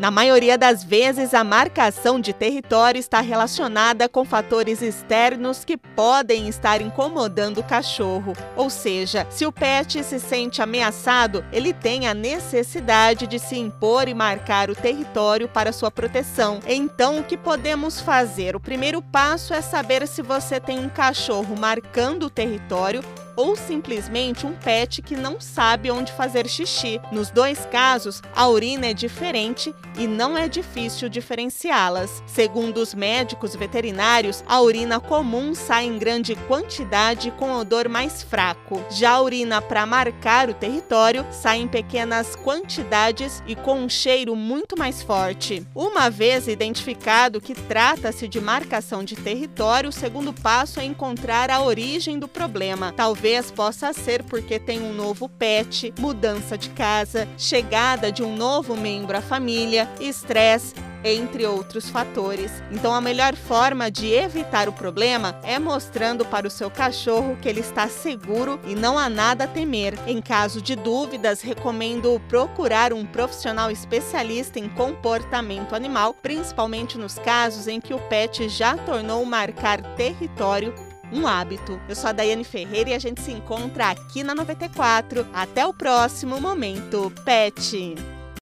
Na maioria das vezes, a marcação de território está relacionada com fatores externos que podem estar incomodando o cachorro. Ou seja, se o pet se sente ameaçado, ele tem a necessidade de se impor e marcar o território para sua proteção. Então, o que podemos fazer? O primeiro passo é saber se você tem um cachorro marcando o território ou simplesmente um pet que não sabe onde fazer xixi. Nos dois casos, a urina é diferente e não é difícil diferenciá-las. Segundo os médicos veterinários, a urina comum sai em grande quantidade com odor mais fraco. Já a urina para marcar o território sai em pequenas quantidades e com um cheiro muito mais forte. Uma vez identificado que trata-se de marcação de território, o segundo passo é encontrar a origem do problema. Talvez Talvez possa ser porque tem um novo pet, mudança de casa, chegada de um novo membro à família, estresse entre outros fatores. Então, a melhor forma de evitar o problema é mostrando para o seu cachorro que ele está seguro e não há nada a temer. Em caso de dúvidas, recomendo procurar um profissional especialista em comportamento animal, principalmente nos casos em que o pet já tornou marcar território um hábito. Eu sou a Daiane Ferreira e a gente se encontra aqui na 94. Até o próximo Momento Pet.